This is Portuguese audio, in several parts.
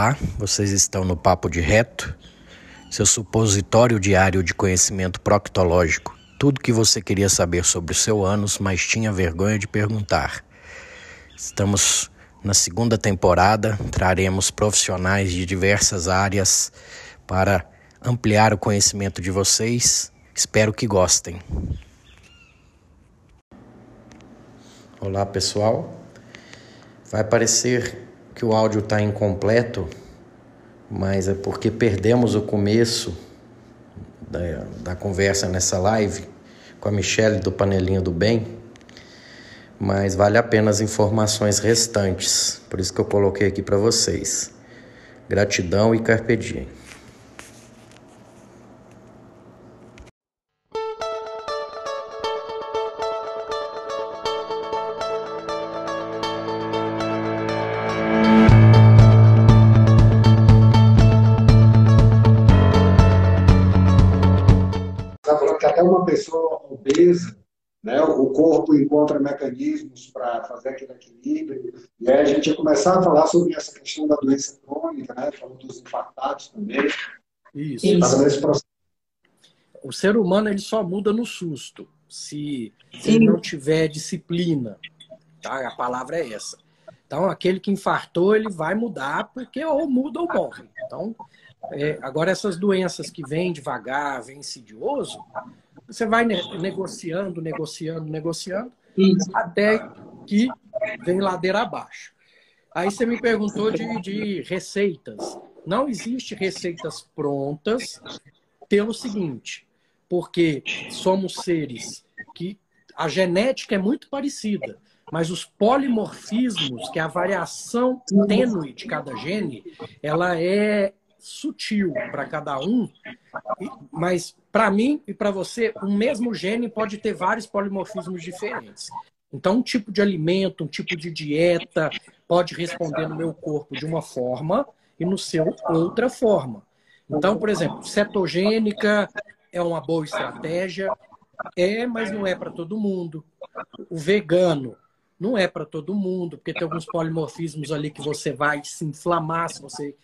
Olá, vocês estão no Papo de Reto, seu supositório diário de conhecimento proctológico. Tudo que você queria saber sobre o seu ânus, mas tinha vergonha de perguntar. Estamos na segunda temporada, traremos profissionais de diversas áreas para ampliar o conhecimento de vocês. Espero que gostem. Olá, pessoal. Vai parecer que o áudio está incompleto, mas é porque perdemos o começo da, da conversa nessa live com a Michelle do Panelinho do Bem, mas vale a pena as informações restantes, por isso que eu coloquei aqui para vocês. Gratidão e carpe diem. Corpo encontra mecanismos para fazer aquele equilíbrio. E aí a gente ia começar a falar sobre essa questão da doença crônica, né? falou dos infartados também. Isso. Isso. O ser humano ele só muda no susto, se, se ele não tiver disciplina. Tá? A palavra é essa. Então, aquele que infartou, ele vai mudar, porque ou muda ou morre. Então, é, agora, essas doenças que vêm devagar, vêm insidioso, você vai negociando, negociando, negociando, Isso. até que vem ladeira abaixo. Aí você me perguntou de, de receitas. Não existe receitas prontas pelo seguinte, porque somos seres que a genética é muito parecida, mas os polimorfismos, que é a variação tênue de cada gene, ela é sutil para cada um, mas para mim e para você, o mesmo gene pode ter vários polimorfismos diferentes. Então, um tipo de alimento, um tipo de dieta pode responder no meu corpo de uma forma e no seu outra forma. Então, por exemplo, cetogênica é uma boa estratégia, é, mas não é para todo mundo. O vegano não é para todo mundo, porque tem alguns polimorfismos ali que você vai se inflamar se você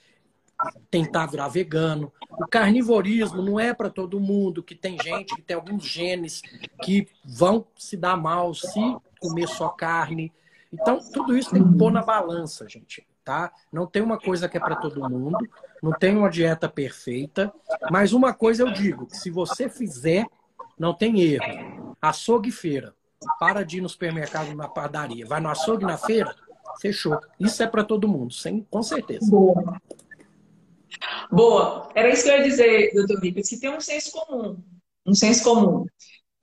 tentar virar vegano. O carnivorismo não é para todo mundo, que tem gente que tem alguns genes que vão se dar mal se comer só carne. Então, tudo isso tem que pôr na balança, gente, tá? Não tem uma coisa que é para todo mundo, não tem uma dieta perfeita, mas uma coisa eu digo, se você fizer, não tem erro. Açougue feira. Para de ir no supermercado, na padaria. Vai no açougue na feira, fechou. Isso é para todo mundo, sem, com certeza. Boa. Boa. Era isso que eu ia dizer, doutor Nicolas, que tem um senso comum. Um senso comum.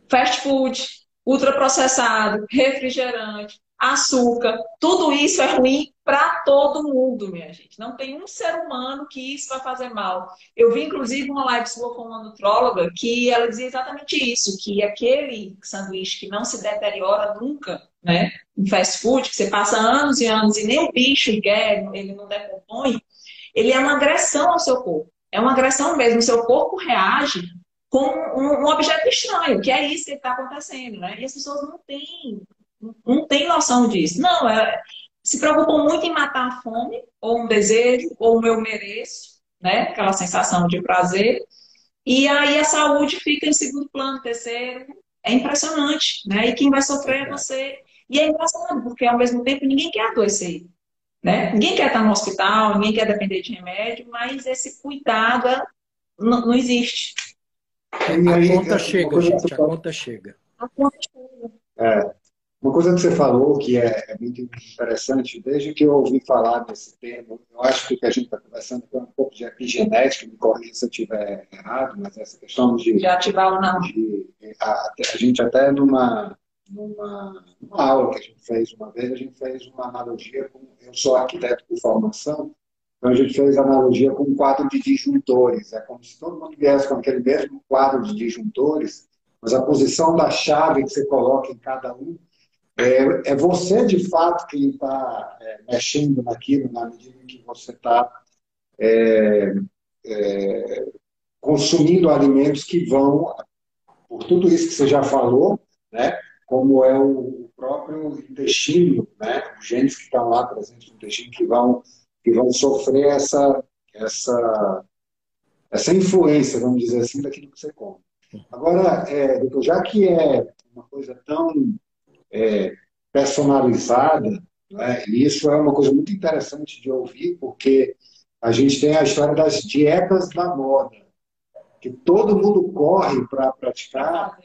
Fast food, ultraprocessado, refrigerante, açúcar, tudo isso é ruim para todo mundo, minha gente. Não tem um ser humano que isso vai fazer mal. Eu vi, inclusive, uma live sua com uma nutróloga que ela dizia exatamente isso, que aquele sanduíche que não se deteriora nunca, né, em fast food, que você passa anos e anos e nem o bicho quer, ele não decompõe, ele é uma agressão ao seu corpo. É uma agressão mesmo. O seu corpo reage com um, um objeto estranho, que é isso que está acontecendo, né? E as pessoas não têm, não têm noção disso. Não, é, se preocupam muito em matar a fome, ou um desejo, ou um eu mereço, né? Aquela sensação de prazer. E aí a saúde fica em segundo plano, terceiro. É impressionante, né? E quem vai sofrer é você. E é engraçado, porque ao mesmo tempo ninguém quer adoecer. Né? Ninguém quer estar no hospital, ninguém quer depender de remédio, mas esse cuidado é, não, não, existe. A conta chega, gente, a conta chega. A conta chega. É, uma coisa que você falou que é, é, muito interessante, desde que eu ouvi falar desse termo, eu acho que o que a gente está conversando é um pouco de epigenética, me corrija se eu estiver errado, mas essa questão de. De ativar ou não. De, a, a gente até numa numa, numa, aula que a gente fez uma vez, a gente fez uma analogia com. Eu sou arquiteto por formação, então a gente fez analogia com um quadro de disjuntores. É como se todo mundo viesse com aquele mesmo quadro de disjuntores, mas a posição da chave que você coloca em cada um é, é você, de fato, quem está é, mexendo naquilo na medida em que você está é, é, consumindo alimentos que vão, por tudo isso que você já falou, né? Como é o próprio intestino, né? os genes que estão lá presentes no intestino que vão que vão sofrer essa, essa, essa influência, vamos dizer assim, daquilo que você come. Agora, é, já que é uma coisa tão é, personalizada, né, isso é uma coisa muito interessante de ouvir, porque a gente tem a história das dietas da moda, que todo mundo corre para praticar,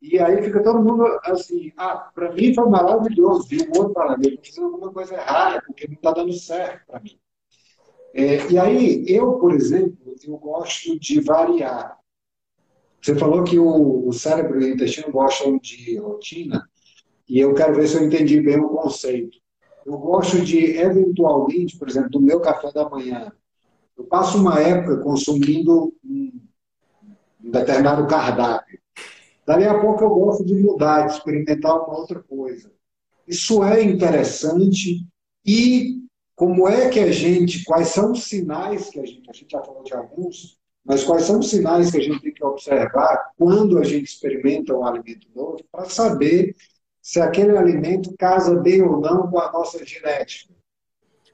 e aí fica todo mundo assim, ah, para mim foi maravilhoso, vi o outro falando, eu alguma coisa errada, porque não está dando certo para mim. É, e aí, eu, por exemplo, eu gosto de variar. Você falou que o, o cérebro e o intestino gostam de rotina, e eu quero ver se eu entendi bem o conceito. Eu gosto de, eventualmente, por exemplo, do meu café da manhã, eu passo uma época consumindo um, um determinado cardápio. Dali a pouco eu gosto de mudar, de experimentar uma outra coisa. Isso é interessante e como é que a gente, quais são os sinais que a gente, a gente já falou de alguns, mas quais são os sinais que a gente tem que observar quando a gente experimenta um alimento novo para saber se aquele alimento casa bem ou não com a nossa genética.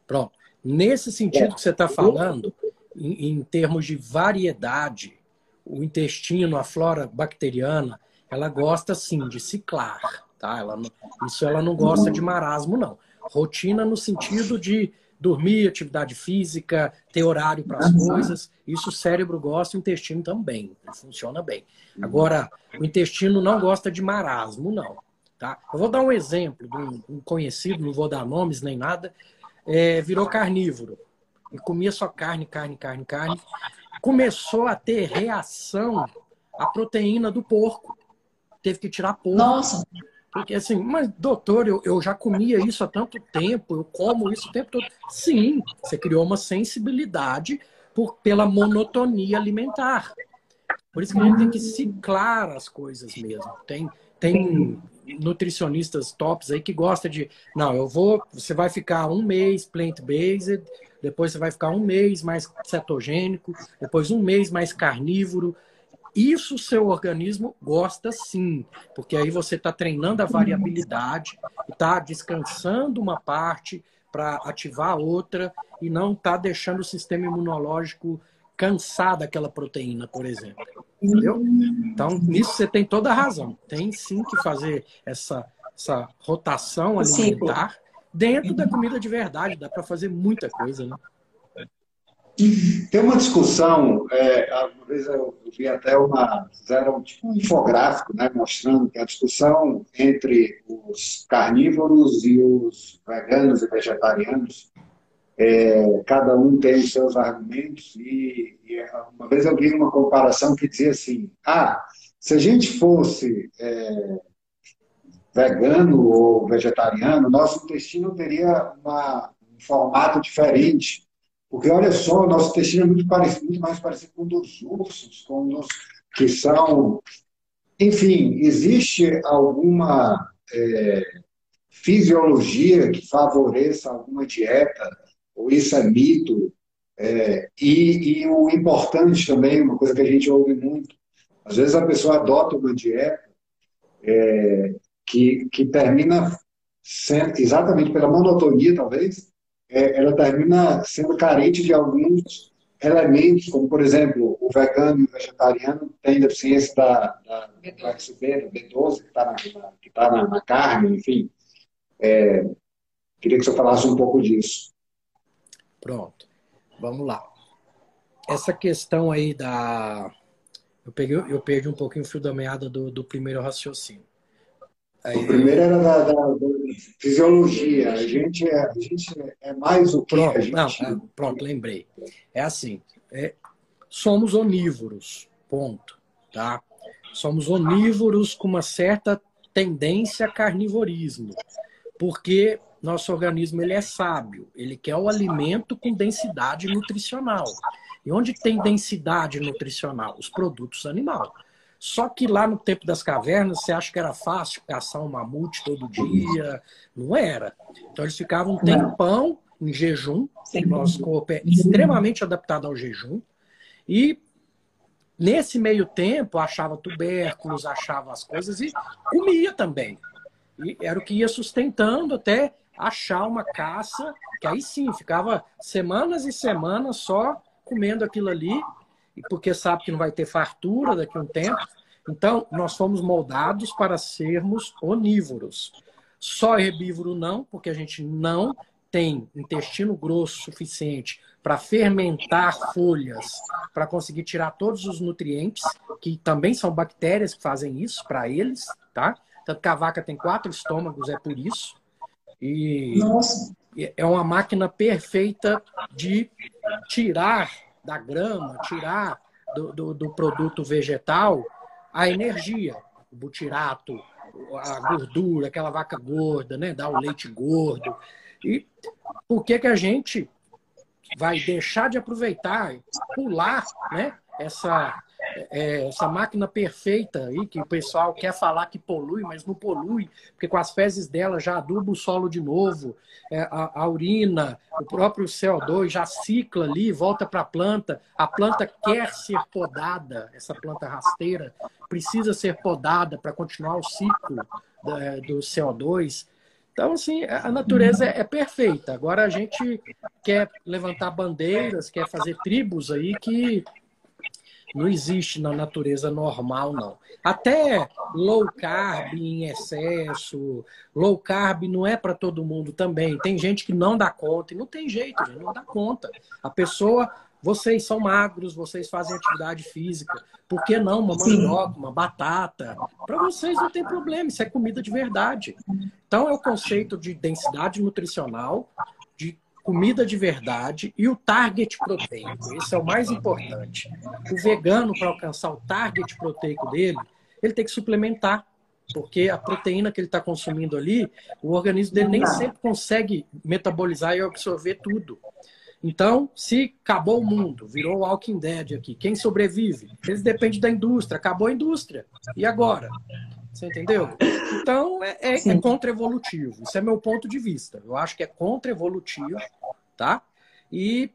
Pronto. Nesse sentido que você está falando, em, em termos de variedade, o intestino, a flora bacteriana, ela gosta sim de ciclar, tá? Ela não, isso ela não gosta de marasmo, não. Rotina no sentido de dormir, atividade física, ter horário para as coisas. Isso o cérebro gosta, o intestino também. Funciona bem. Agora, o intestino não gosta de marasmo, não. Tá? Eu vou dar um exemplo de um, um conhecido, não vou dar nomes nem nada, é, virou carnívoro e comia só carne, carne, carne, carne. Começou a ter reação à proteína do porco. Teve que tirar porco. Nossa! Porque assim, mas doutor, eu, eu já comia isso há tanto tempo, eu como isso o tempo todo. Sim, você criou uma sensibilidade por, pela monotonia alimentar. Por isso que a gente tem que ciclar as coisas mesmo. Tem, tem nutricionistas tops aí que gosta de, não, eu vou, você vai ficar um mês plant-based, depois você vai ficar um mês mais cetogênico, depois um mês mais carnívoro. Isso o seu organismo gosta sim, porque aí você está treinando a variabilidade, está descansando uma parte para ativar outra e não está deixando o sistema imunológico cansar daquela proteína, por exemplo. Entendeu? Então, nisso você tem toda a razão. Tem sim que fazer essa, essa rotação alimentar dentro da comida de verdade. Dá para fazer muita coisa, né? Tem uma discussão, é, uma vez eu vi até uma, fizeram tipo um infográfico, né, mostrando que a discussão entre os carnívoros e os veganos e vegetarianos, é, cada um tem os seus argumentos e, e, uma vez eu vi uma comparação que dizia assim, ah, se a gente fosse é, vegano ou vegetariano, nosso intestino teria uma, um formato diferente, porque, olha só, nosso intestino é muito, parecido, muito mais parecido com o dos ursos, com os que são. Enfim, existe alguma é, fisiologia que favoreça alguma dieta, ou isso é mito? É, e, e o importante também, uma coisa que a gente ouve muito, às vezes a pessoa adota uma dieta é, que, que termina sendo, exatamente pela monotonia, talvez, é, ela termina sendo carente de alguns elementos, como, por exemplo, o vegano e o vegetariano têm deficiência da, da complexo B, B12, que está na, que tá na, na, carne, enfim. É, queria que você falasse um pouco disso. Pronto. Vamos lá. Essa questão aí da. Eu, peguei, eu perdi um pouquinho o fio da meada do, do primeiro raciocínio. Aí... O primeiro era da, da, da, fisiologia. A gente é, a gente é mais o que pronto, a gente... Não, é, pronto, lembrei. É assim, é, somos onívoros, ponto. Tá? Somos onívoros com uma certa tendência a carnivorismo. Porque nosso organismo ele é sábio, ele quer o alimento com densidade nutricional. E onde tem densidade nutricional? Os produtos animais. Só que lá no tempo das cavernas, você acha que era fácil caçar um mamute todo dia? Não era. Então eles ficavam um tempão em jejum. Nosso corpo é extremamente adaptado ao jejum. E nesse meio tempo achava tubérculos, achava as coisas e comia também. E era o que ia sustentando até achar uma caça, que aí sim ficava semanas e semanas só comendo aquilo ali, porque sabe que não vai ter fartura daqui a um tempo. Então, nós fomos moldados para sermos onívoros. Só herbívoro não, porque a gente não tem intestino grosso suficiente para fermentar folhas, para conseguir tirar todos os nutrientes, que também são bactérias que fazem isso para eles, tá? Tanto que a vaca tem quatro estômagos, é por isso. E Nossa. é uma máquina perfeita de tirar da grama, tirar do, do, do produto vegetal a energia, o butirato, a gordura, aquela vaca gorda, né? Dá o leite gordo. E por que, que a gente vai deixar de aproveitar, pular, né? Essa, é, essa máquina perfeita aí, que o pessoal quer falar que polui, mas não polui, porque com as fezes dela já aduba o solo de novo, é, a, a, urina, o próprio CO2 já cicla ali, volta para a planta, a planta quer ser podada, essa planta rasteira precisa ser podada para continuar o ciclo da, do CO2. Então, assim, a natureza é, é perfeita. Agora a gente quer levantar bandeiras, quer fazer tribos aí que não existe na natureza normal, não. Até low carb em excesso, low carb não é para todo mundo também. Tem gente que não dá conta, e não tem jeito, gente, não dá conta. A pessoa, vocês são magros, vocês fazem atividade física. Por que não uma mandioca, uma batata? Para vocês não tem problema, isso é comida de verdade. Então é o conceito de densidade nutricional, comida de verdade e o target proteico. Esse é o mais importante. O vegano, para alcançar o target proteico dele, ele tem que suplementar, porque a proteína que ele está consumindo ali, o organismo dele nem sempre consegue metabolizar e absorver tudo. Então, se acabou o mundo, virou Walking Dead aqui, quem sobrevive? Eles dependem da indústria, acabou a indústria. E agora? Você entendeu? Então, é, é, é contra-evolutivo. Isso é meu ponto de vista. Eu acho que é contra-evolutivo, tá? E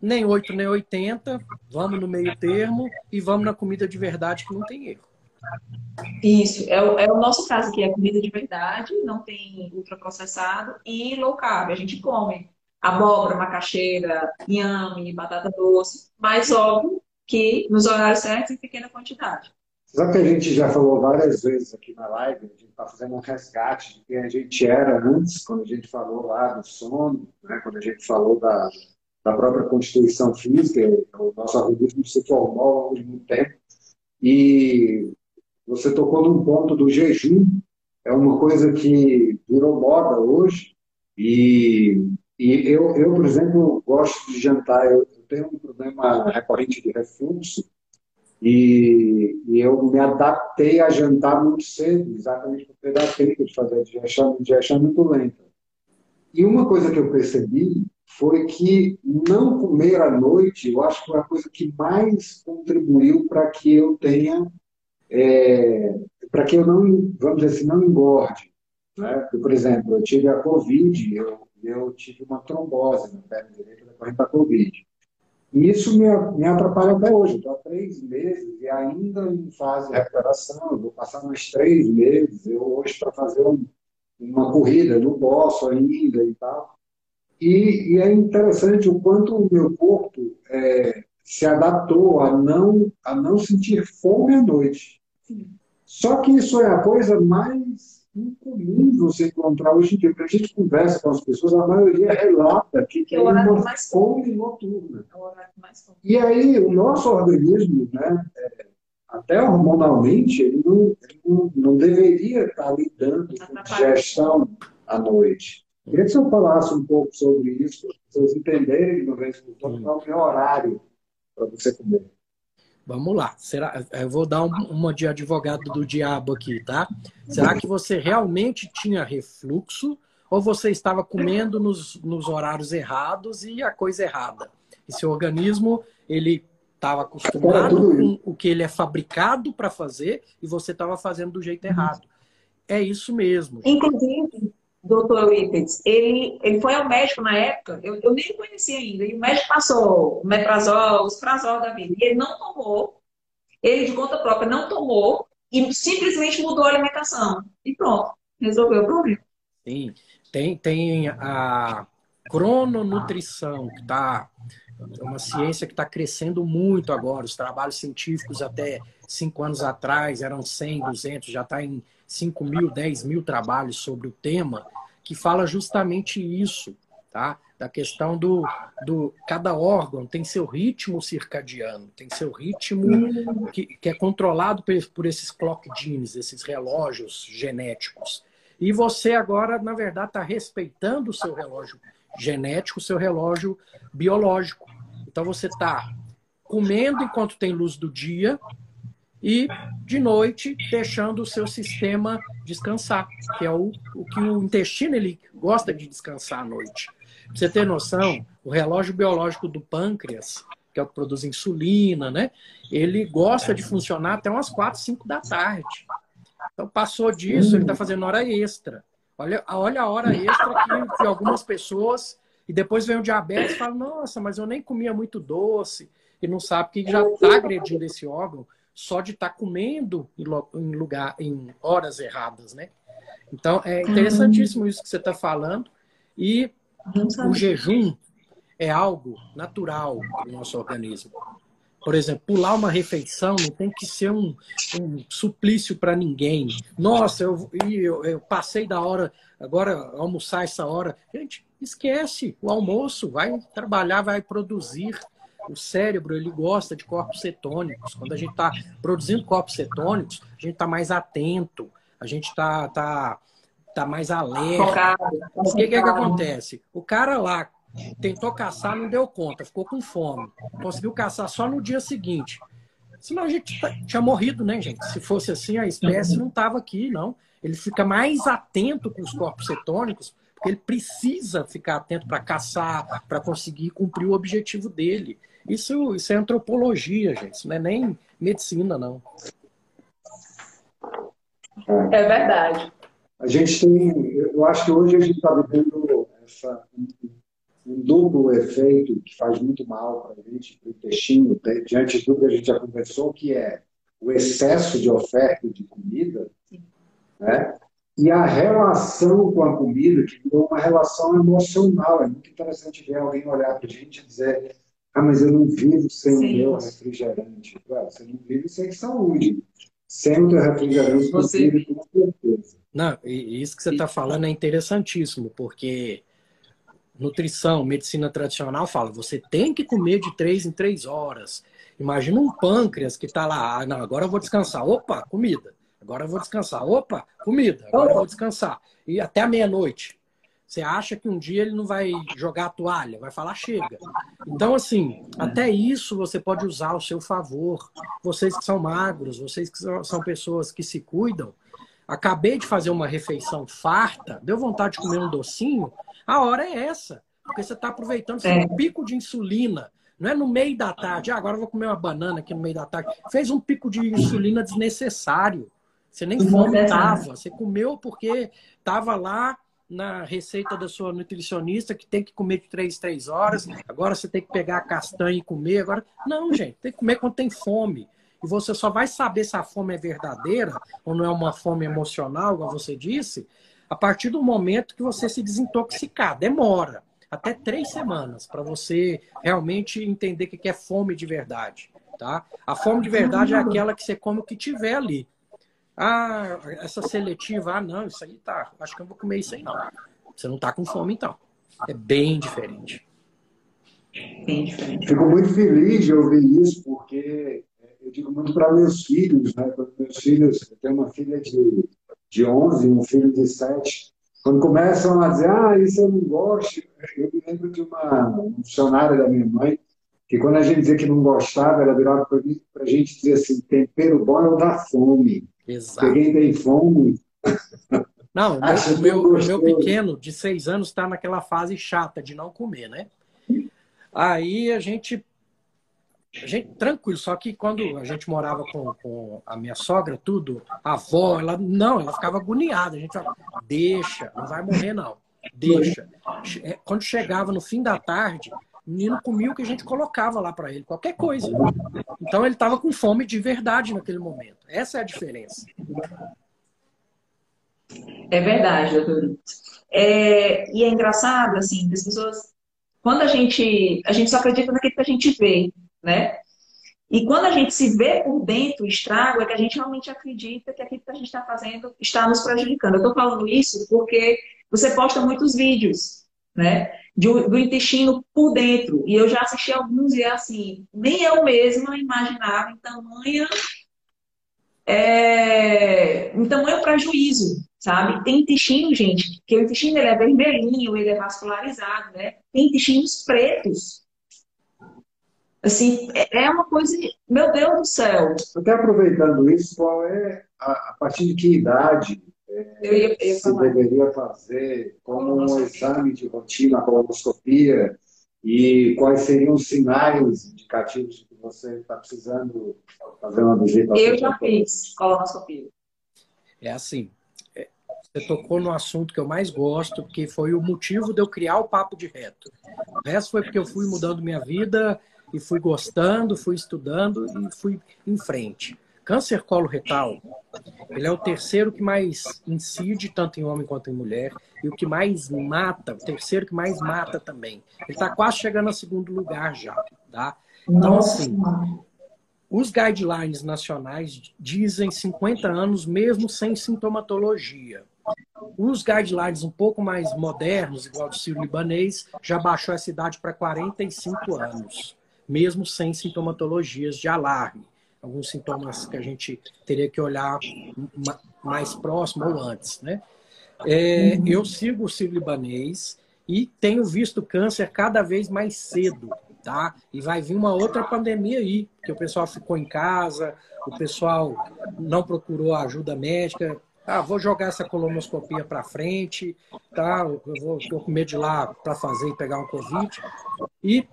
nem 8 nem 80, vamos no meio termo e vamos na comida de verdade que não tem erro. Isso, é o, é o nosso caso que é comida de verdade, não tem ultraprocessado e low carb. A gente come abóbora, macaxeira, inhame, batata doce, mas óbvio que nos horários certos em pequena quantidade. Sabe que a gente já falou várias vezes aqui na live, a gente está fazendo um resgate de quem a gente era antes, quando a gente falou lá do sono, né, quando a gente falou da, da própria constituição física, o nosso organismo se formou ao longo muito tempo. E você tocou num ponto do jejum, é uma coisa que virou moda hoje, e, e eu, eu, por exemplo, gosto de jantar, eu tenho um problema recorrente de refluxo, e, e, eu me adaptei a jantar muito cedo, exatamente porque da técnica de fazer a digestão, digestão é muito lenta. E uma coisa que eu percebi foi que não comer à noite, eu acho que foi a coisa que mais contribuiu para que eu tenha, é, para que eu não, vamos dizer assim, não engorde. Né? Por exemplo, eu tive a Covid, eu, eu tive uma trombose na perna direita decorrente da Covid. E isso me, me atrapalha até hoje. Estou há três meses e ainda em fase de recuperação. vou passar mais três meses. Eu hoje, para fazer um, uma corrida, não posso ainda e tal. E, e, é interessante o quanto o meu corpo é, se adaptou a não, a não sentir fome à noite. Só que isso é a coisa mais incomum você encontrar hoje em dia, porque a gente conversa com as pessoas, a maioria relata que tem uma fome noturna. E aí, o nosso organismo, né, é, até hormonalmente, ele não, ele não, não deveria estar lidando com digestão à noite. Queria que você falasse um pouco sobre isso, para as pessoas entenderem, uma vez por todas, qual é o horário para você comer. Vamos lá. Será, eu vou dar um, uma de advogado do diabo aqui, tá? Será que você realmente tinha refluxo ou você estava comendo nos, nos horários errados e a coisa errada? E seu organismo, ele estava acostumado com o que ele é fabricado para fazer e você estava fazendo do jeito errado. É isso mesmo. Inclusive, doutor Eurípides, ele, ele foi ao médico na época, eu, eu nem conhecia ainda, e o médico passou o metrazol, os prazol da vida, e ele não tomou, ele de conta própria não tomou, e simplesmente mudou a alimentação. E pronto, resolveu o problema. Sim. Tem, tem a crononutrição, que está é uma ciência que está crescendo muito agora. Os trabalhos científicos até cinco anos atrás eram 100, 200, já está em 5 mil, 10 mil trabalhos sobre o tema, que fala justamente isso, tá? Da questão do, do cada órgão tem seu ritmo circadiano, tem seu ritmo que, que é controlado por, por esses clock genes, esses relógios genéticos. E você agora, na verdade, está respeitando o seu relógio genético, o seu relógio biológico. Então você está comendo enquanto tem luz do dia e de noite deixando o seu sistema descansar, que é o, o que o intestino ele gosta de descansar à noite. Pra você ter noção, o relógio biológico do pâncreas, que é o que produz insulina, né? Ele gosta de funcionar até umas 4, 5 da tarde. Então passou disso, ele está fazendo hora extra. Olha, olha a hora extra que, que algumas pessoas e depois vem o diabetes e fala, nossa, mas eu nem comia muito doce, e não sabe que já está agredindo esse órgão só de estar tá comendo em lugar em horas erradas, né? Então é interessantíssimo isso que você está falando e o jejum é algo natural para o nosso organismo. Por exemplo, pular uma refeição não tem que ser um, um suplício para ninguém. Nossa, eu, eu, eu, passei da hora, agora almoçar essa hora. Gente, esquece o almoço, vai trabalhar, vai produzir. O cérebro ele gosta de corpos cetônicos. Quando a gente está produzindo corpos cetônicos, a gente está mais atento, a gente está tá, tá mais alerta. O que, que, é que acontece? O cara lá tentou caçar, não deu conta, ficou com fome. Conseguiu caçar só no dia seguinte. Senão a gente tinha morrido, né, gente? Se fosse assim, a espécie não estava aqui, não. Ele fica mais atento com os corpos cetônicos porque ele precisa ficar atento para caçar, para conseguir cumprir o objetivo dele. Isso, isso é antropologia, gente. Isso não é nem medicina, não. É verdade. A gente tem, eu acho que hoje a gente está vivendo essa, um duplo efeito que faz muito mal para a gente, para o intestino, diante do que a gente já conversou, que é o excesso de oferta de comida, né? E a relação com a comida, que virou uma relação emocional. É muito interessante ver alguém olhar para a gente e dizer: Ah, mas eu não vivo sem Sim. o meu refrigerante. Claro, você não vive sem saúde. Sem o teu refrigerante, você vive com certeza. Não, e isso que você está falando é interessantíssimo, porque nutrição, medicina tradicional fala, você tem que comer de três em três horas. Imagina um pâncreas que está lá, ah, não, agora eu vou descansar. Opa, comida. Agora eu vou descansar. Opa, comida. Agora eu vou descansar. E até a meia-noite. Você acha que um dia ele não vai jogar a toalha, vai falar chega. Então, assim, até isso você pode usar ao seu favor. Vocês que são magros, vocês que são pessoas que se cuidam, acabei de fazer uma refeição farta, deu vontade de comer um docinho, a hora é essa. Porque você está aproveitando seu é. pico de insulina. Não é no meio da tarde, ah, agora eu vou comer uma banana aqui no meio da tarde. Fez um pico de insulina desnecessário. Você nem fome estava. Você comeu porque estava lá na receita da sua nutricionista que tem que comer de três, três horas. Agora você tem que pegar a castanha e comer. Agora, não, gente, tem que comer quando tem fome. E você só vai saber se a fome é verdadeira ou não é uma fome emocional, como você disse, a partir do momento que você se desintoxicar. Demora até três semanas para você realmente entender o que é fome de verdade. Tá? A fome de verdade é aquela que você come o que tiver ali. Ah, essa seletiva, ah, não, isso aí tá. Acho que eu vou comer isso aí, não. Você não tá com fome, então. É bem diferente. Bem diferente. Fico muito feliz de ouvir isso, porque eu digo muito para meus filhos, né? Quando meus filhos, eu tenho uma filha de, de 11, um filho de 7. Quando começam a dizer, ah, isso eu não gosto, eu me lembro de uma funcionária da minha mãe, que quando a gente dizia que não gostava, ela virava para a gente dizer assim: tempero bom é o da fome. Exato. Tem fome. Não, o meu, o meu pequeno de seis anos está naquela fase chata de não comer, né? Aí a gente, a gente. Tranquilo, só que quando a gente morava com, com a minha sogra, tudo, a avó, ela não, ela ficava agoniada. A gente falava, deixa, não vai morrer, não. Deixa. É, quando chegava no fim da tarde, o menino comia o que a gente colocava lá para ele, qualquer coisa. Então ele estava com fome de verdade naquele momento. Essa é a diferença. É verdade, doutor. É, e é engraçado, assim, as pessoas. Quando a gente. A gente só acredita naquilo que a gente vê, né? E quando a gente se vê por dentro o estrago, é que a gente realmente acredita que aquilo que a gente está fazendo está nos prejudicando. Eu estou falando isso porque você posta muitos vídeos, né? Do, intestino por dentro. E eu já assisti alguns e é assim, nem eu mesma imaginava em tamanha. É, em tamanho prejuízo, sabe? Tem intestino, gente, que o intestino ele é vermelhinho, ele é vascularizado, né? Tem intestinos pretos. Assim, é, é uma coisa, meu Deus do céu. Até aproveitando isso, qual é, a, a partir de que idade eu ia, eu ia se deveria fazer como um exame de rotina, a colonoscopia, e quais seriam os sinais indicativos de que você está precisando fazer uma visita? Eu já fiz colonoscopia. É assim, é, você tocou no assunto que eu mais gosto, que foi o motivo de eu criar o Papo de Reto. O resto foi porque eu fui mudando minha vida e fui gostando, fui estudando e fui em frente. Câncer coloretal, ele é o terceiro que mais incide, tanto em homem quanto em mulher, e o que mais mata, o terceiro que mais mata também. Ele está quase chegando a segundo lugar já, tá? Então, assim, os guidelines nacionais dizem 50 anos mesmo sem sintomatologia. Os guidelines um pouco mais modernos, igual do Ciro Libanês, já baixou essa idade para 45 anos mesmo sem sintomatologias de alarme. Alguns sintomas que a gente teria que olhar mais próximo ou antes, né? É, eu sigo o Ciro Libanês e tenho visto câncer cada vez mais cedo, tá? E vai vir uma outra pandemia aí, porque o pessoal ficou em casa, o pessoal não procurou ajuda médica. Ah, vou jogar essa colonoscopia para frente, tá? Eu vou, tô com medo de ir lá para fazer e pegar um Covid. E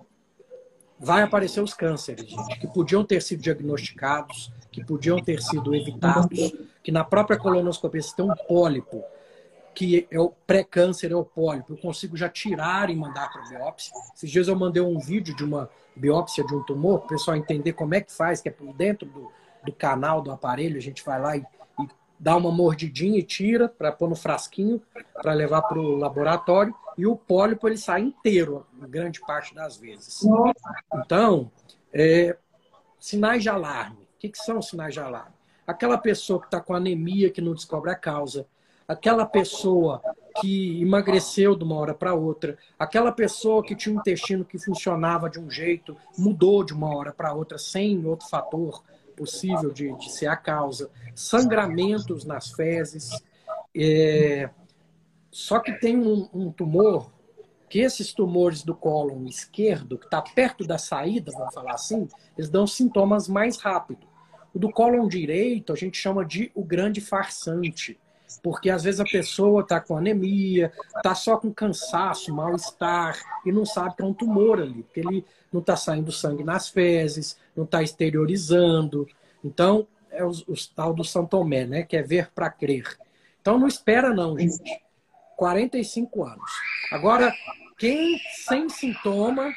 vai aparecer os cânceres, gente, que podiam ter sido diagnosticados, que podiam ter sido evitados, que na própria colonoscopia se tem um pólipo, que é o pré-câncer, é o pólipo, eu consigo já tirar e mandar para biópsia. Esses dias eu mandei um vídeo de uma biópsia de um tumor, para o pessoal entender como é que faz, que é por dentro do, do canal do aparelho, a gente vai lá e, e dá uma mordidinha e tira para pôr no frasquinho para levar para o laboratório e o pólipo ele sai inteiro, grande parte das vezes. Então, é, sinais de alarme. O que, que são sinais de alarme? Aquela pessoa que está com anemia que não descobre a causa, aquela pessoa que emagreceu de uma hora para outra, aquela pessoa que tinha um intestino que funcionava de um jeito, mudou de uma hora para outra sem outro fator possível de, de ser a causa, sangramentos nas fezes, é, só que tem um, um tumor que esses tumores do cólon esquerdo, que está perto da saída, vamos falar assim, eles dão sintomas mais rápido. O do cólon direito a gente chama de o grande farsante, porque às vezes a pessoa está com anemia, está só com cansaço, mal-estar e não sabe que é um tumor ali, porque ele não está saindo sangue nas fezes, não está exteriorizando. Então, é o, o tal do Santomé, né? Que é ver para crer. Então, não espera não, gente. 45 anos. Agora, quem sem sintoma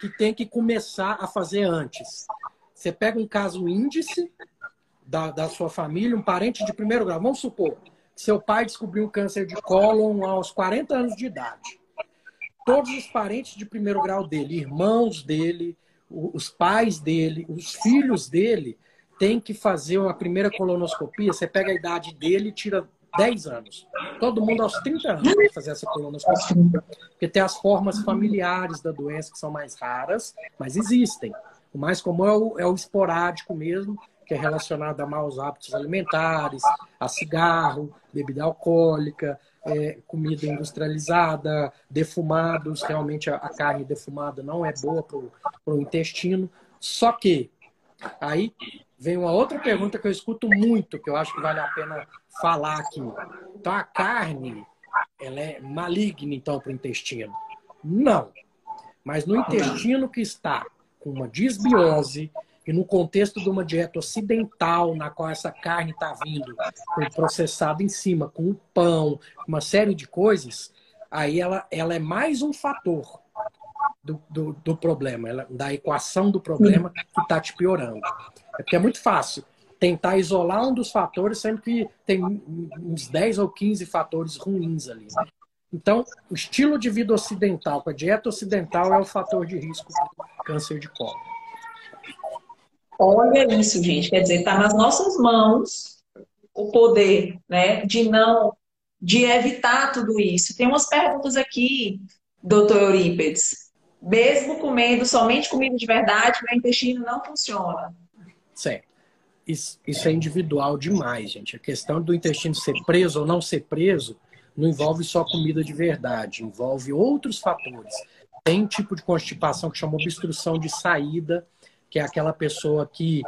que tem que começar a fazer antes? Você pega um caso índice da, da sua família, um parente de primeiro grau. Vamos supor que seu pai descobriu câncer de cólon aos 40 anos de idade. Todos os parentes de primeiro grau dele, irmãos dele, os pais dele, os filhos dele, têm que fazer uma primeira colonoscopia. Você pega a idade dele e tira 10 anos. Todo mundo aos 30 anos vai fazer essa colonoscopia. Porque tem as formas familiares da doença que são mais raras, mas existem. O mais comum é o, é o esporádico mesmo, que é relacionado a maus hábitos alimentares, a cigarro, bebida alcoólica, é, comida industrializada, defumados. Realmente a, a carne defumada não é boa para o intestino. Só que aí vem uma outra pergunta que eu escuto muito, que eu acho que vale a pena falar aqui. Então, a carne, ela é maligna, então, para o intestino? Não. Mas no intestino que está com uma disbiose e no contexto de uma dieta ocidental, na qual essa carne está vindo processada em cima, com o pão, uma série de coisas, aí ela, ela é mais um fator do, do, do problema, ela, da equação do problema que está te piorando. É porque é muito fácil. Tentar isolar um dos fatores, sendo que tem uns 10 ou 15 fatores ruins ali. Né? Então, o estilo de vida ocidental, com a dieta ocidental, é o fator de risco para câncer de colo. Olha isso, gente. Quer dizer, está nas nossas mãos o poder né, de não de evitar tudo isso. Tem umas perguntas aqui, doutor Eurípedes. Mesmo comendo somente comida de verdade, meu intestino não funciona. Certo. Isso, isso é individual demais, gente. A questão do intestino ser preso ou não ser preso não envolve só comida de verdade, envolve outros fatores. Tem tipo de constipação que chama obstrução de saída, que é aquela pessoa que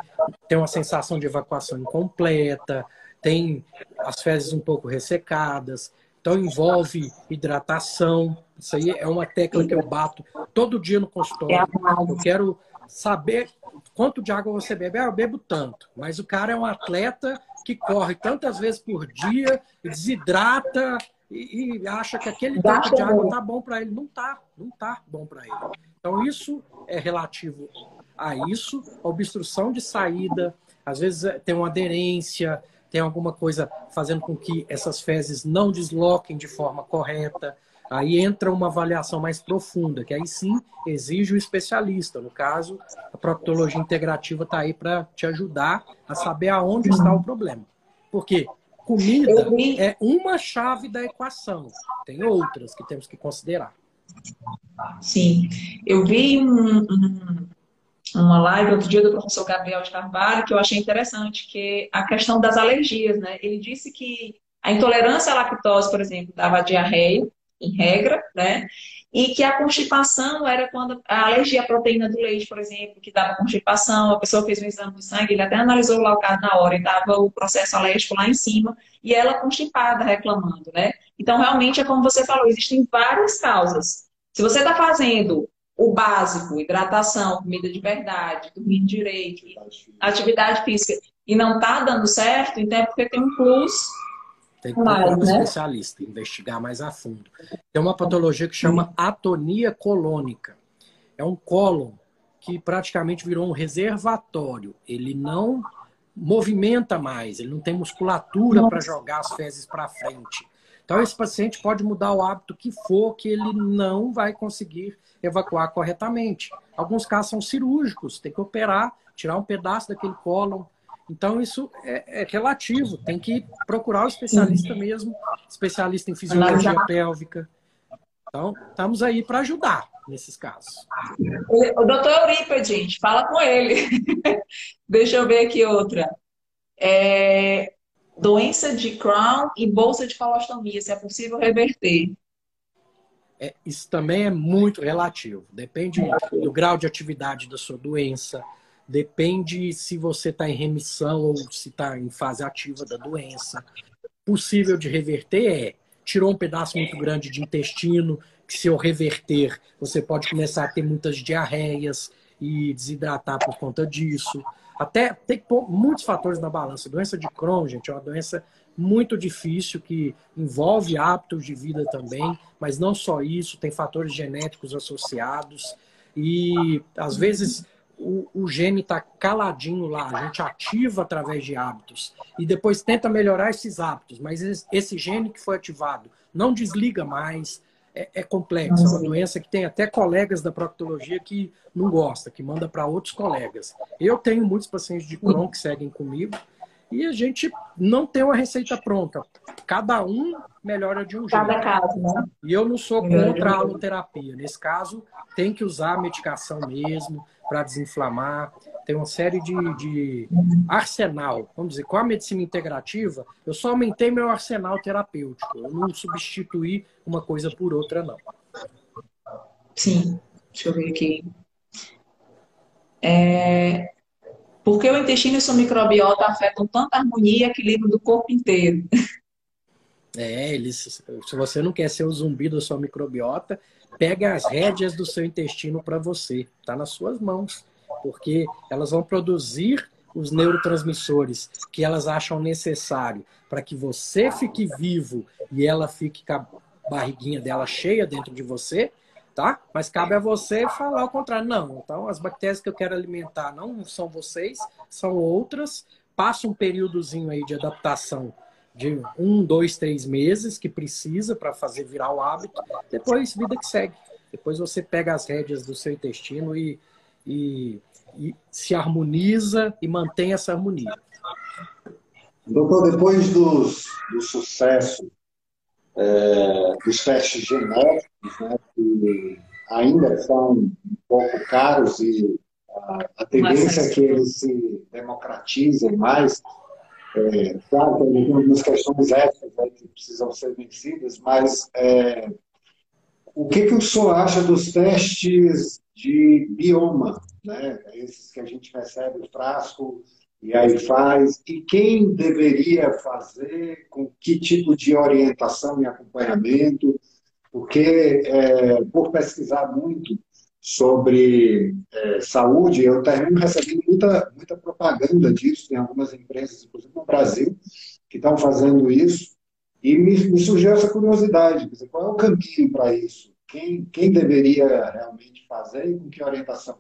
tem uma sensação de evacuação incompleta, tem as fezes um pouco ressecadas, então envolve hidratação. Isso aí é uma tecla que eu bato todo dia no consultório. Eu quero saber quanto de água você bebe. Ah, eu bebo tanto. Mas o cara é um atleta que corre tantas vezes por dia, desidrata e, e acha que aquele tanto de água tá bom para ele. Não tá, não tá bom para ele. Então isso é relativo a isso, a obstrução de saída, às vezes é, tem uma aderência, tem alguma coisa fazendo com que essas fezes não desloquem de forma correta. Aí entra uma avaliação mais profunda, que aí sim exige o especialista. No caso, a proctologia integrativa está aí para te ajudar a saber aonde está o problema. Porque comida é uma chave da equação, tem outras que temos que considerar. Sim, eu vi um, um uma live outro dia do professor Gabriel de Carvalho que eu achei interessante, que é a questão das alergias, né? Ele disse que a intolerância à lactose, por exemplo, dava diarreia, em regra, né? E que a constipação era quando a alergia à proteína do leite, por exemplo, que dava constipação, a pessoa fez um exame de sangue, ele até analisou lá o caso na hora e dava o processo alérgico lá em cima, e ela constipada reclamando, né? Então, realmente é como você falou, existem várias causas. Se você está fazendo o básico, hidratação, comida de verdade, dormir direito, atividade física, e não está dando certo, então é porque tem um plus. Tem que procurar um né? especialista, investigar mais a fundo. Tem uma patologia que chama atonia colônica. É um cólon que praticamente virou um reservatório. Ele não movimenta mais, ele não tem musculatura para jogar as fezes para frente. Então, esse paciente pode mudar o hábito que for, que ele não vai conseguir evacuar corretamente. Alguns casos são cirúrgicos, tem que operar, tirar um pedaço daquele cólon. Então, isso é, é relativo, tem que procurar o especialista mesmo, especialista em fisiologia pélvica. Então, estamos aí para ajudar nesses casos. O doutor Eurípides, gente, fala com ele. Deixa eu ver aqui outra. É, doença de Crohn e bolsa de colostomia, se é possível reverter. É, isso também é muito relativo. Depende do grau de atividade da sua doença, depende se você está em remissão ou se está em fase ativa da doença. Possível de reverter é tirou um pedaço muito grande de intestino, que se eu reverter, você pode começar a ter muitas diarreias e desidratar por conta disso. Até tem que pôr muitos fatores na balança. Doença de Crohn, gente, é uma doença muito difícil que envolve hábitos de vida também, mas não só isso, tem fatores genéticos associados e às vezes o, o gene está caladinho lá, a gente ativa através de hábitos e depois tenta melhorar esses hábitos, mas esse, esse gene que foi ativado não desliga mais, é, é complexo, é uma doença que tem até colegas da proctologia que não gosta, que manda para outros colegas. Eu tenho muitos pacientes de Crohn que seguem comigo e a gente não tem uma receita pronta. Cada um melhora de um jeito. Cada caso, né? E eu não sou contra a aloterapia. Nesse caso, tem que usar a medicação mesmo para desinflamar. Tem uma série de, de arsenal. Vamos dizer, com a medicina integrativa, eu só aumentei meu arsenal terapêutico. Eu não substituí uma coisa por outra, não. Sim. Deixa eu ver aqui. É, por que o intestino e sua microbiota afetam tanta harmonia e equilíbrio do corpo inteiro? É, eles, se você não quer ser o zumbi da sua microbiota, pega as rédeas do seu intestino para você. Está nas suas mãos. Porque elas vão produzir os neurotransmissores que elas acham necessário para que você fique vivo e ela fique com a barriguinha dela cheia dentro de você, tá? Mas cabe a você falar o contrário. Não, então as bactérias que eu quero alimentar não são vocês, são outras, passa um períodozinho aí de adaptação de um, dois, três meses que precisa para fazer virar o hábito. Depois, vida que segue. Depois você pega as rédeas do seu intestino e, e, e se harmoniza e mantém essa harmonia. Doutor, depois dos, do sucesso é, dos testes genéticos, né, que ainda são um pouco caros e a, a tendência é que eles se democratizem mais, é, claro tem algumas questões éticas né, que precisam ser vencidas, mas é, o que, que o senhor acha dos testes de bioma, né? esses que a gente recebe o frasco e aí faz, e quem deveria fazer, com que tipo de orientação e acompanhamento, porque é, por pesquisar muito sobre é, saúde, eu termino recebendo muita, muita propaganda disso, tem algumas empresas, inclusive no Brasil, que estão fazendo isso, e me, me surgiu essa curiosidade, dizer, qual é o caminho para isso? Quem, quem deveria realmente fazer e com que orientação?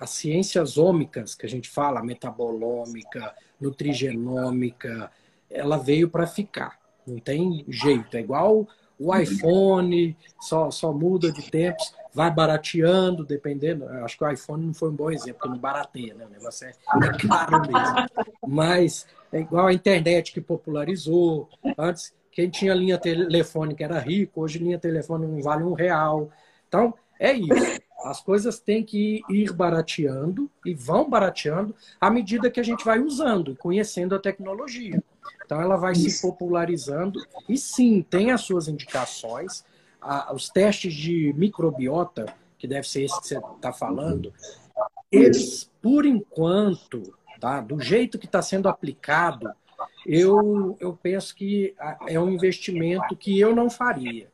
As ciências ômicas que a gente fala, metabolômica, nutrigenômica, ela veio para ficar. Não tem jeito. É igual o iPhone, só, só muda de tempos, vai barateando, dependendo. Acho que o iPhone não foi um bom exemplo, porque não barateia, né? O negócio é, é caro mesmo. Mas é igual a internet que popularizou. Antes, quem tinha linha telefônica era rico, hoje linha telefônica não vale um real. Então, é isso. As coisas têm que ir barateando e vão barateando à medida que a gente vai usando e conhecendo a tecnologia. Então ela vai se popularizando e sim, tem as suas indicações. Os testes de microbiota, que deve ser esse que você está falando, eles, por enquanto, tá, do jeito que está sendo aplicado, eu, eu penso que é um investimento que eu não faria.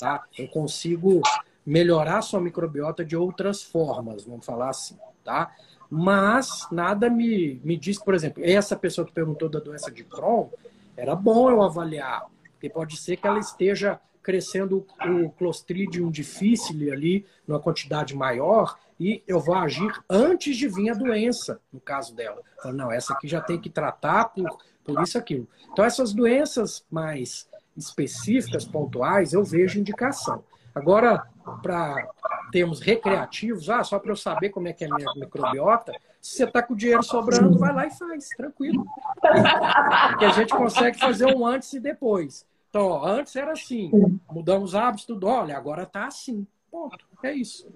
Tá? Eu consigo melhorar sua microbiota de outras formas, vamos falar assim, tá? Mas nada me, me diz, por exemplo, essa pessoa que perguntou da doença de Crohn, era bom eu avaliar, porque pode ser que ela esteja crescendo o Clostridium difficile ali, numa quantidade maior, e eu vou agir antes de vir a doença, no caso dela. Então, não, essa aqui já tem que tratar por, por isso aquilo. Então, essas doenças mais específicas, pontuais, eu vejo indicação. Agora, para termos recreativos, ah, só para eu saber como é que é a minha microbiota, se você está com o dinheiro sobrando, vai lá e faz, tranquilo. Porque a gente consegue fazer um antes e depois. Então, ó, antes era assim, mudamos hábitos, tudo, olha, agora está assim. Ponto. É isso.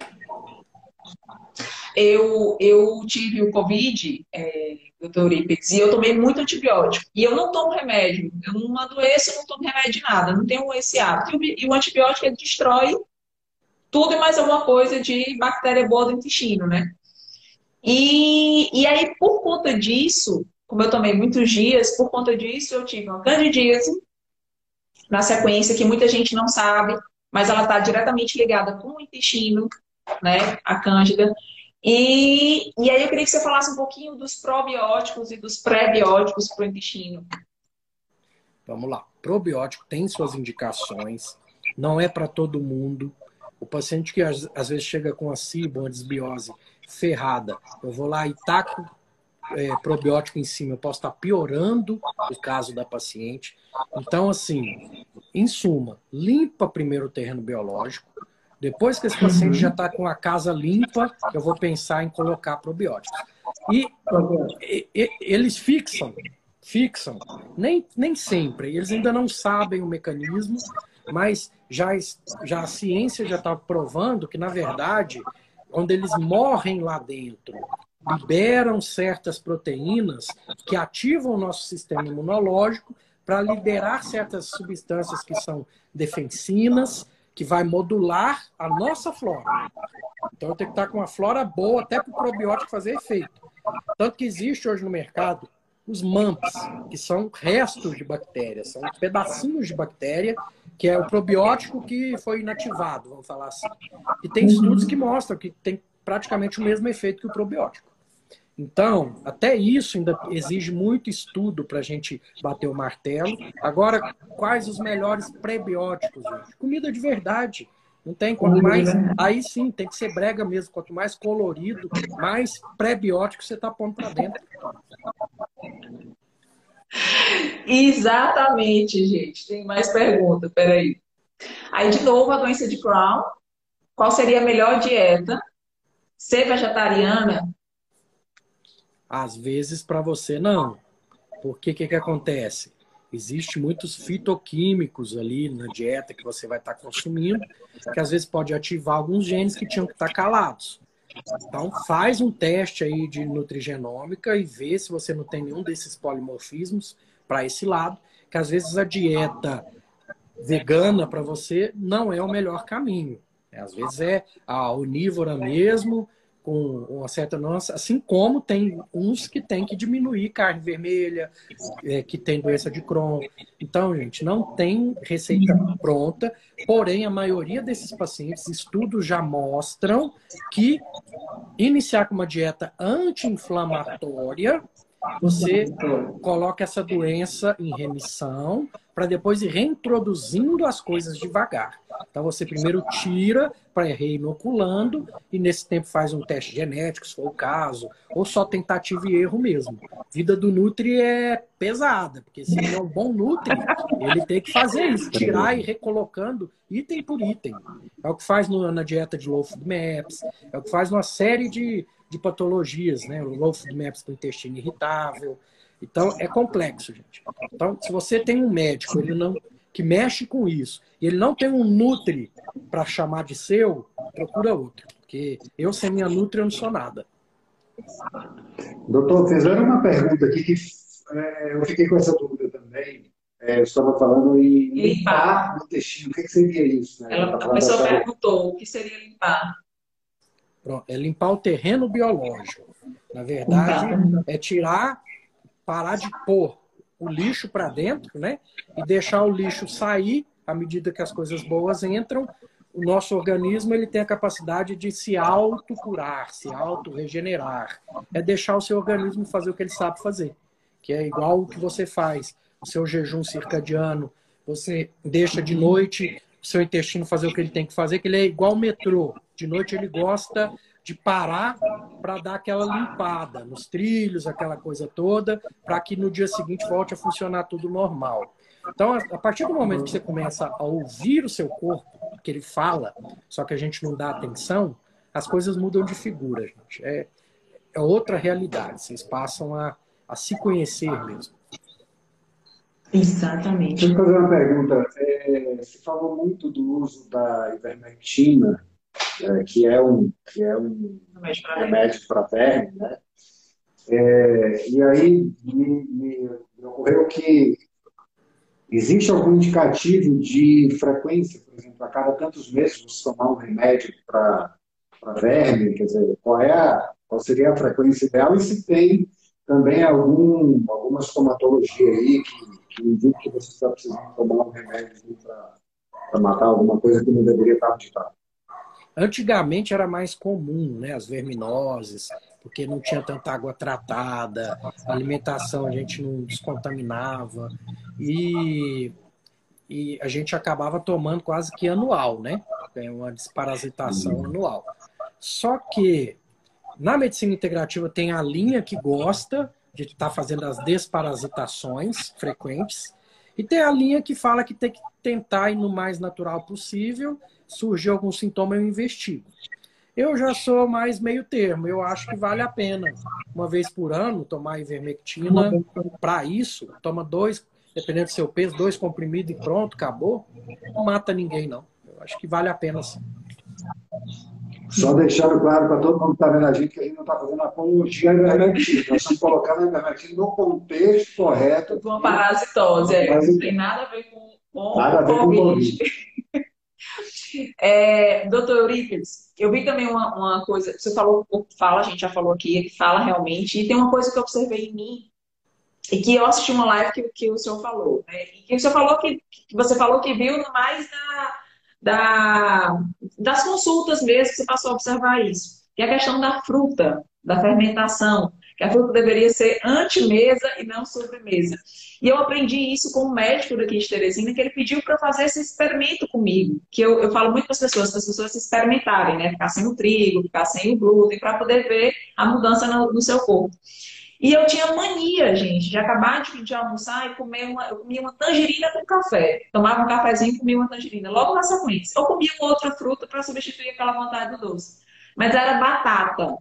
Eu, eu tive o Covid, é, doutor Ipex, e eu tomei muito antibiótico. E eu não tomo remédio. Eu não adoeço, eu não tomo remédio de nada. Não tenho esse hábito. E o antibiótico, ele destrói tudo e mais alguma coisa de bactéria boa do intestino, né? E, e aí, por conta disso, como eu tomei muitos dias, por conta disso, eu tive uma candidíase, na sequência, que muita gente não sabe, mas ela está diretamente ligada com o intestino, né? A cândida. E, e aí eu queria que você falasse um pouquinho dos probióticos e dos pré-bióticos para o intestino. Vamos lá. Probiótico tem suas indicações, não é para todo mundo. O paciente que às, vezes chega com a CIBA, uma desbiose ferrada, eu vou lá e taco é, probiótico em cima, eu posso estar piorando o caso da paciente. Então, assim, em suma, limpa primeiro o terreno biológico. Depois que esse paciente já está com a casa limpa, eu vou pensar em colocar probióticos. E, e, e eles fixam, fixam, nem, nem sempre, eles ainda não sabem o mecanismo, mas já, já a ciência já está provando que, na verdade, quando eles morrem lá dentro, liberam certas proteínas que ativam o nosso sistema imunológico para liberar certas substâncias que são defensinas, que vai modular a nossa flora. Então eu tenho que estar com uma flora boa até para o probiótico fazer efeito. Tanto que existe hoje no mercado os MAMPs, que são restos de bactérias, são pedacinhos de bactéria, que é o probiótico que foi inativado, vamos falar assim. E tem estudos que mostram que tem praticamente o mesmo efeito que o probiótico. Então, até isso ainda exige muito estudo para a gente bater o martelo. Agora, quais os melhores prebióticos? Gente? Comida de verdade. Não tem quanto mais. Aí sim, tem que ser brega mesmo. Quanto mais colorido, mais pré-biótico você está pondo para dentro. Exatamente, gente. Tem mais perguntas, peraí. Aí, de novo, a doença de Crohn. Qual seria a melhor dieta? Ser vegetariana? Às vezes, para você, não. Porque o que, que acontece? Existem muitos fitoquímicos ali na dieta que você vai estar tá consumindo, que às vezes pode ativar alguns genes que tinham que estar tá calados. Então, faz um teste aí de nutrigenômica e vê se você não tem nenhum desses polimorfismos para esse lado, que às vezes a dieta vegana para você não é o melhor caminho. Às vezes é a onívora mesmo, com uma certa nossa, assim como tem uns que tem que diminuir carne vermelha, é, que tem doença de Crohn. Então, gente, não tem receita pronta, porém a maioria desses pacientes, estudos já mostram que iniciar com uma dieta anti-inflamatória você coloca essa doença em remissão para depois ir reintroduzindo as coisas devagar. Então você primeiro tira para reinoculando e nesse tempo faz um teste genético, se for o caso, ou só tentativa e erro mesmo. Vida do Nutri é pesada, porque se ele é um bom Nutri, ele tem que fazer isso, tirar e recolocando item por item. É o que faz na dieta de low food maps, é o que faz numa série de de patologias, né? O low food maps para intestino irritável. Então, é complexo, gente. Então, se você tem um médico ele não, que mexe com isso, e ele não tem um Nutri para chamar de seu, procura outro. Porque eu, sem minha Nutri, eu não sou nada. Doutor, fizeram uma pergunta aqui que é, eu fiquei com essa dúvida também. É, eu estava falando em limpar o intestino. O que, que seria isso? Né? Ela, a pessoa perguntou o que seria limpar. Pronto, é limpar o terreno biológico. Na verdade, é tirar, parar de pôr o lixo para dentro, né? E deixar o lixo sair à medida que as coisas boas entram. O nosso organismo ele tem a capacidade de se autocurar, se auto-regenerar. É deixar o seu organismo fazer o que ele sabe fazer, que é igual o que você faz. O seu jejum circadiano, você deixa de noite o seu intestino fazer o que ele tem que fazer, que ele é igual o metrô. De noite ele gosta de parar para dar aquela limpada nos trilhos, aquela coisa toda, para que no dia seguinte volte a funcionar tudo normal. Então, a partir do momento que você começa a ouvir o seu corpo, que ele fala, só que a gente não dá atenção, as coisas mudam de figura, gente. É, é outra realidade. Vocês passam a, a se conhecer mesmo. Exatamente. Deixa eu fazer uma pergunta. É, você falou muito do uso da ivermectina, é, que é um, que é um remédio para verme, né? É, e aí me, me, ocorreu que existe algum indicativo de frequência, por exemplo, a cada tantos meses você tomar um remédio para verme, quer dizer, qual, é a, qual seria a frequência ideal e se tem também algum, alguma estomatologia aí que que indica que você está precisando tomar um remédio para matar alguma coisa que não deveria estar aplicado. Antigamente era mais comum, né, as verminoses, porque não tinha tanta água tratada, a alimentação a gente não descontaminava e, e a gente acabava tomando quase que anual, né? Tem uma desparasitação uhum. anual. Só que na medicina integrativa tem a linha que gosta de estar tá fazendo as desparasitações frequentes. E tem a linha que fala que tem que tentar ir no mais natural possível. Surgiu algum sintoma, eu investigo. Eu já sou mais meio termo. Eu acho que vale a pena, uma vez por ano, tomar ivermectina. Para isso, toma dois, dependendo do seu peso, dois comprimidos e pronto, acabou. Não mata ninguém, não. Eu acho que vale a pena sim. Só deixando claro para todo mundo que está vendo a gente que a gente não está fazendo apologia à ivermectina. Nós estamos colocando a ivermectina no contexto correto. Com uma parasitose, é. Não tem nada a ver com, com nada a ver com Covid. é, doutor Eurípides, eu vi também uma, uma coisa, você falou, fala, a gente já falou aqui, fala realmente, e tem uma coisa que eu observei em mim, e que eu assisti uma live que, que o senhor falou, né? E que o senhor falou que, que você falou que viu mais na da, das consultas mesmo que você passou a observar isso. Que é a questão da fruta, da fermentação, que a fruta deveria ser antemesa e não sobremesa. E eu aprendi isso com um médico daqui de Teresina, que ele pediu para eu fazer esse experimento comigo. Que eu, eu falo muito para as pessoas, para as pessoas se experimentarem, né? Ficar sem o trigo, ficar sem o glúten, para poder ver a mudança no, no seu corpo. E eu tinha mania, gente, de acabar de, de almoçar e comer uma, eu comia uma tangerina com café. Tomava um cafezinho e comia uma tangerina, logo na sequência. Ou comia outra fruta para substituir aquela vontade do doce. Mas era batata.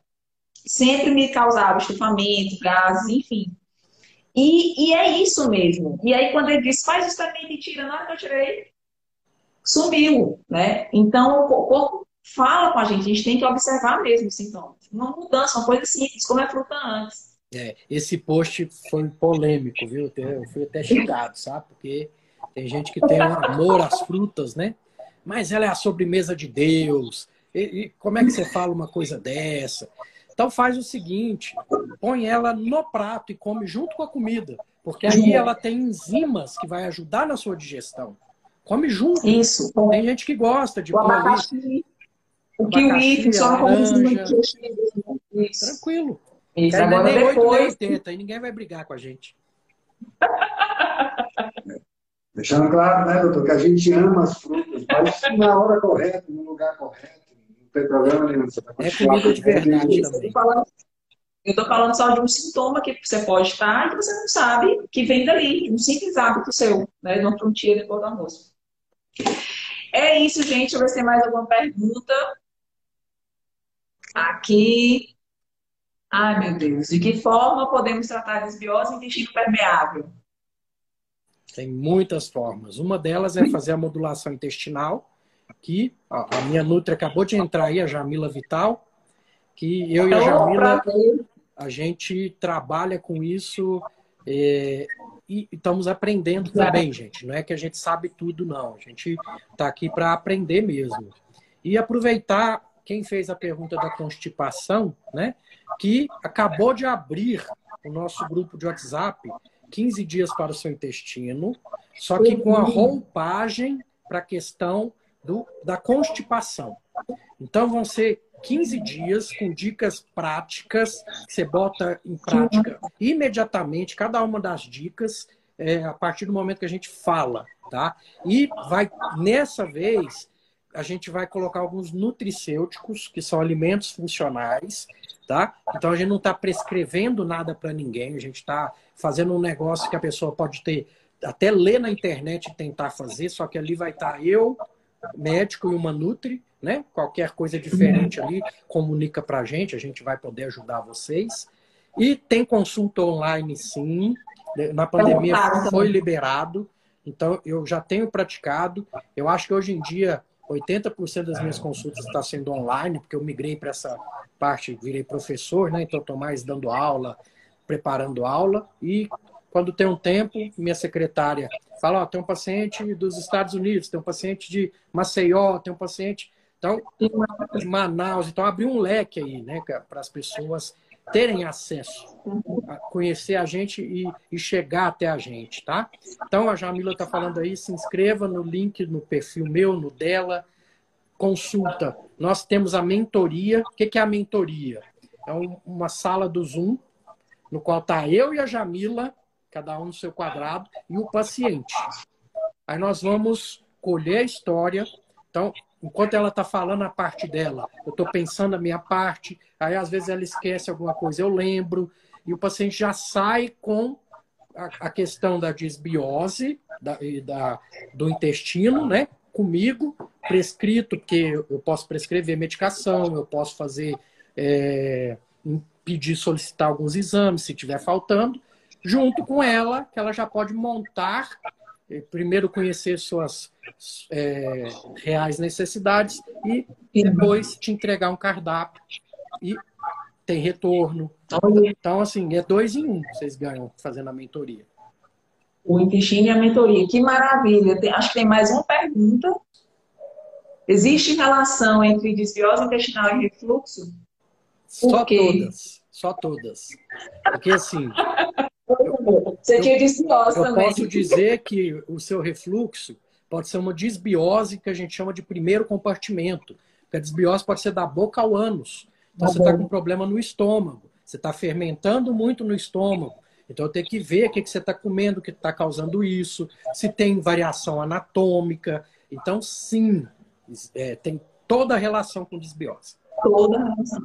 Sempre me causava estufamento, gases, enfim. E, e é isso mesmo. E aí, quando ele disse, faz experimento e tira, na hora que eu tirei, sumiu, né? Então, o corpo fala com a gente, a gente tem que observar mesmo os sintomas. Uma mudança, uma coisa simples, como é fruta antes. É, esse post foi polêmico, viu? Eu fui até xingado, sabe? Porque tem gente que tem um amor às frutas, né? Mas ela é a sobremesa de Deus. E, e como é que você fala uma coisa dessa? Então faz o seguinte, põe ela no prato e come junto com a comida, porque aí ela tem enzimas que vai ajudar na sua digestão. Come junto. Isso. Tem gente que gosta de comer ali. O kiwi, só laranja. Tranquilo. Isso, Quer agora nem depois... 8, nem 80, e ninguém vai brigar com a gente. Deixando claro, né, doutor, que a gente ama as frutas, mas na hora correta, no lugar correto, tem problema nenhum. Você vai é comida de verdade também. Eu estou falando só de um sintoma que você pode estar e que você não sabe que vem dali, um simples hábito seu, né, de uma depois do almoço. É isso, gente. Deixa eu ver se tem mais alguma pergunta. Aqui. Ai, meu Deus. De que forma podemos tratar a desbiose intestino permeável? Tem muitas formas. Uma delas é fazer a modulação intestinal, que ó, a minha Nutri acabou de entrar aí, a Jamila Vital, que eu e a Jamila, a gente trabalha com isso é, e estamos aprendendo também, gente. Não é que a gente sabe tudo, não. A gente está aqui para aprender mesmo. E aproveitar quem fez a pergunta da constipação, né? Que acabou de abrir o nosso grupo de WhatsApp, 15 dias para o seu intestino, só que com a roupagem para a questão do, da constipação. Então vão ser 15 dias com dicas práticas que você bota em prática imediatamente, cada uma das dicas, é, a partir do momento que a gente fala, tá? E vai, nessa vez, a gente vai colocar alguns nutricêuticos, que são alimentos funcionais, tá? Então a gente não está prescrevendo nada para ninguém, a gente está fazendo um negócio que a pessoa pode ter, até ler na internet e tentar fazer, só que ali vai estar tá eu, médico e uma nutri, né? Qualquer coisa diferente ali, comunica para a gente, a gente vai poder ajudar vocês. E tem consulta online, sim. Na pandemia foi liberado, então eu já tenho praticado. Eu acho que hoje em dia 80% das minhas consultas está sendo online, porque eu migrei para essa parte, virei professor, né? Então estou mais dando aula, preparando aula e quando tem um tempo, minha secretária fala, ó, tem um paciente dos Estados Unidos, tem um paciente de Maceió, tem um paciente então, de Manaus, então abriu um leque aí, né, para as pessoas terem acesso a conhecer a gente e, e, chegar até a gente, tá? Então a Jamila está falando aí, se inscreva no link no perfil meu, no dela, consulta. Nós temos a mentoria. O que é a mentoria? É uma sala do Zoom no qual está eu e a Jamila, cada um no seu quadrado, e o paciente. Aí nós vamos colher a história. Então, enquanto ela está falando a parte dela, eu estou pensando a minha parte, aí às vezes ela esquece alguma coisa, eu lembro, e o paciente já sai com a, questão da desbiose da, da, do intestino, né? Comigo, prescrito, porque eu posso prescrever medicação, eu posso fazer, é, pedir, solicitar alguns exames, se tiver faltando, junto com ela, que ela já pode montar primeiro conhecer suas é, reais necessidades e depois te entregar um cardápio e tem retorno. Então, assim, é dois em um vocês ganham fazendo a mentoria. O intestino e a mentoria. Que maravilha. Acho que tem mais uma pergunta. Existe relação entre desbiose intestinal e refluxo? Só todas. Só todas. Porque, assim, você tinha desbiose eu também. posso dizer que o seu refluxo pode ser uma desbiose que a gente chama de primeiro compartimento. a desbiose pode ser da boca ao ânus. Então tá você está com problema no estômago. Você está fermentando muito no estômago. Então tenho que ver o que, que você está comendo, o que está causando isso, se tem variação anatômica. Então, sim, é, tem toda a relação com desbiose. Toda a relação.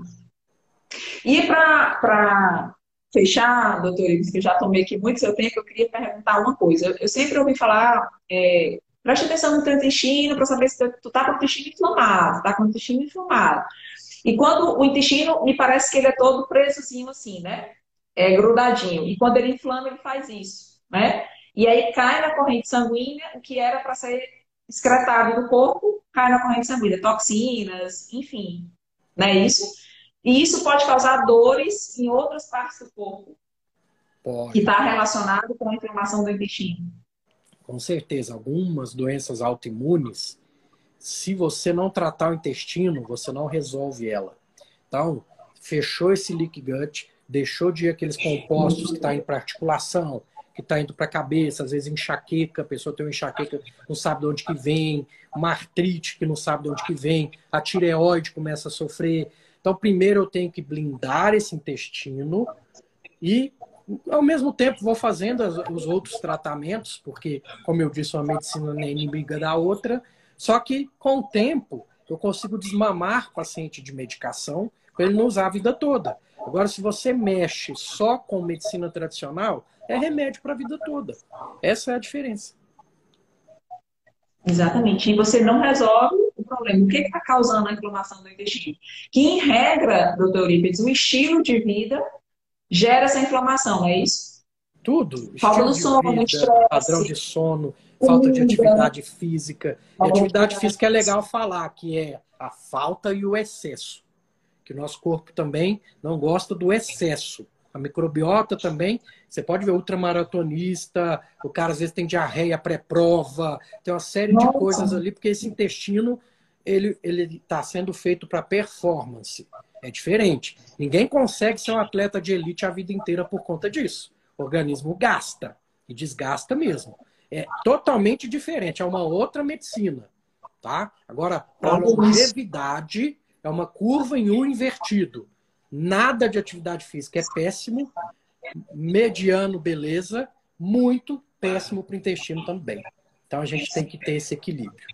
E para fechar, doutor que eu já tomei aqui muito seu tempo, eu queria perguntar uma coisa. Eu, eu sempre ouvi falar, é, preste atenção no teu intestino para saber se tu tá com o intestino inflamado, tá com o intestino inflamado. E quando o intestino, me parece que ele é todo presozinho assim, né? É grudadinho. E quando ele inflama, ele faz isso, né? E aí cai na corrente sanguínea o que era para ser excretado do corpo, cai na corrente sanguínea, toxinas, enfim, não é isso? E isso pode causar dores em outras partes do corpo. Pode. Que está relacionado com a inflamação do intestino. Com certeza, algumas doenças autoimunes, se você não tratar o intestino, você não resolve ela. Então, fechou esse leak gut, deixou de ir aqueles compostos que estão tá em articulação, que está indo para a cabeça, às vezes enxaqueca, a pessoa tem uma enxaqueca, não sabe de onde que vem, uma artrite que não sabe de onde que vem, a tireoide começa a sofrer. Então, primeiro eu tenho que blindar esse intestino e, ao mesmo tempo, vou fazendo os outros tratamentos, porque, como eu disse, uma medicina não é inimiga da outra, só que, com o tempo, eu consigo desmamar o paciente de medicação para ele não usar a vida toda. Agora, se você mexe só com medicina tradicional, é remédio para a vida toda. Essa é a diferença. Exatamente. E você não resolve problema. O que está causando a inflamação do intestino? Que, em regra, doutor Eurípides, o estilo de vida gera essa inflamação, é isso? Tudo. Falta do sono, vida, estresse. Padrão de sono, falta de atividade física. E atividade física é legal falar, que é a falta e o excesso. Que o nosso corpo também não gosta do excesso. A microbiota também, você pode ver ultramaratonista, o cara às vezes tem diarreia pré-prova, tem uma série Nossa. de coisas ali, porque esse intestino ele está sendo feito para performance. É diferente. Ninguém consegue ser um atleta de elite a vida inteira por conta disso. O organismo gasta e desgasta mesmo. É totalmente diferente, é uma outra medicina, tá? Agora, para longevidade, é uma curva em U invertido. Nada de atividade física é péssimo. Mediano, beleza. Muito péssimo para o intestino também. Então a gente tem que ter esse equilíbrio.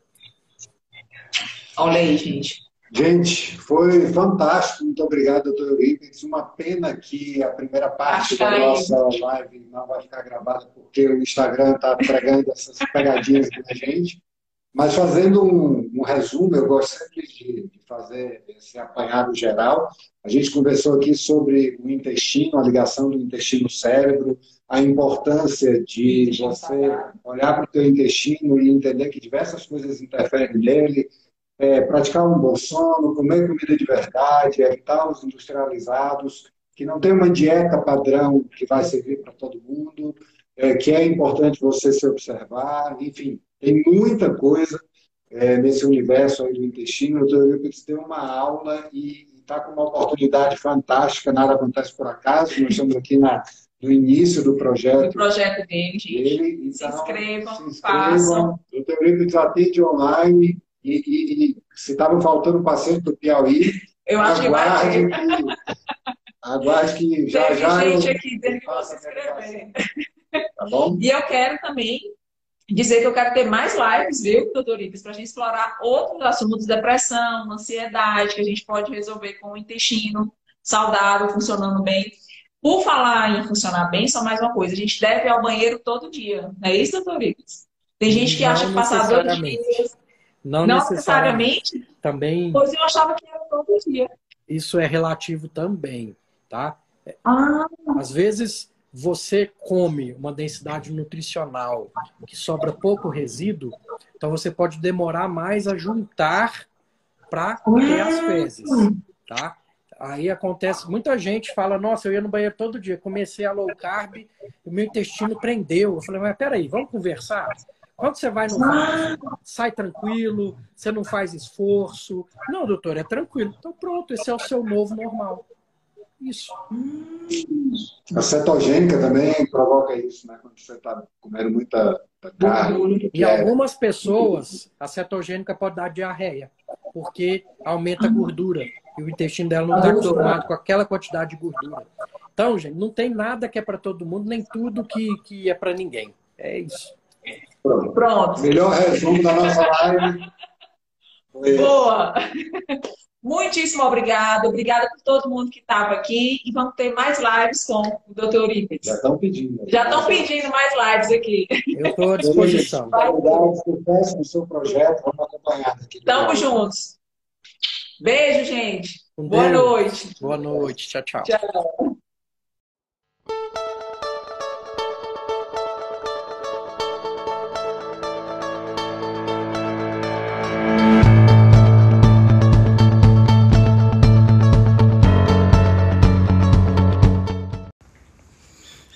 Olha aí, gente. Gente, foi fantástico. Muito obrigado, doutor Eurípides. Uma pena que a primeira parte da nossa live não vai ficar gravada porque o Instagram está pregando essas pegadinhas da gente. Mas fazendo um, um, resumo, eu gosto sempre de, de, fazer esse apanhado geral. A gente conversou aqui sobre o intestino, a ligação do intestino-cérebro, a importância de você olhar para o teu intestino e entender que diversas coisas interferem nele, é, praticar um bom sono, comer comida de verdade, evitar os industrializados, que não tem uma dieta padrão que vai servir para todo mundo, é, que é importante você se observar, enfim, tem muita coisa é, nesse universo aí do intestino. O. Euclides deu uma aula e está com uma oportunidade fantástica, nada acontece por acaso. Nós estamos aqui na, no início do projeto. O projeto dele, gente. Dele, então, se inscrevam, se inscrevam. façam. O. Euclides atende online e, e, e se estava faltando paciente do Piauí, eu acho aguarde que, que aguarde que já Teve já gente eu, aqui dizendo que se inscrever. Tá bom? E eu quero também dizer que eu quero ter mais lives, viu, doutor Ives, para a gente explorar outros assuntos, depressão, ansiedade, que a gente pode resolver com o intestino saudável, funcionando bem. Por falar em funcionar bem, só mais uma coisa, a gente deve ir ao banheiro todo dia, não é isso, doutor Ives? Tem gente que não acha que passar dois dias... Não, não necessariamente. necessariamente. Também. Pois eu achava que era todo dia. Isso é relativo também, tá? Ah. Às vezes você come uma densidade nutricional que sobra pouco resíduo, então você pode demorar mais a juntar para ter as fezes, tá? Aí acontece, muita gente fala, nossa, eu ia no banheiro todo dia, comecei a low carb, o meu intestino prendeu. Eu falei, mas peraí, vamos conversar? Quando você vai no bar, sai tranquilo, você não faz esforço. Não, doutor, é tranquilo. Então pronto, esse é o seu novo normal. Isso. A cetogênica também provoca isso, né? Quando você está comendo muita carne. E é... algumas pessoas, a cetogênica pode dar diarreia, porque aumenta a gordura. E o intestino dela não está acostumado com aquela quantidade de gordura. Então, gente, não tem nada que é para todo mundo, nem tudo que, que é para ninguém. É isso. Pronto. Pronto. Melhor resumo da nossa live. Foi... Boa! Muitíssimo obrigada. Obrigada por todo mundo que estava aqui. E vamos ter mais lives com o Dr. Eurípides. Já estão pedindo. Já estão pedindo mais lives aqui. Eu estou à disposição. Obrigado, sucesso no seu projeto. Vamos acompanhar aqui. Estamos juntos. Beijo, gente. Com Boa Deus. noite. Boa noite. Tchau, tchau. Tchau.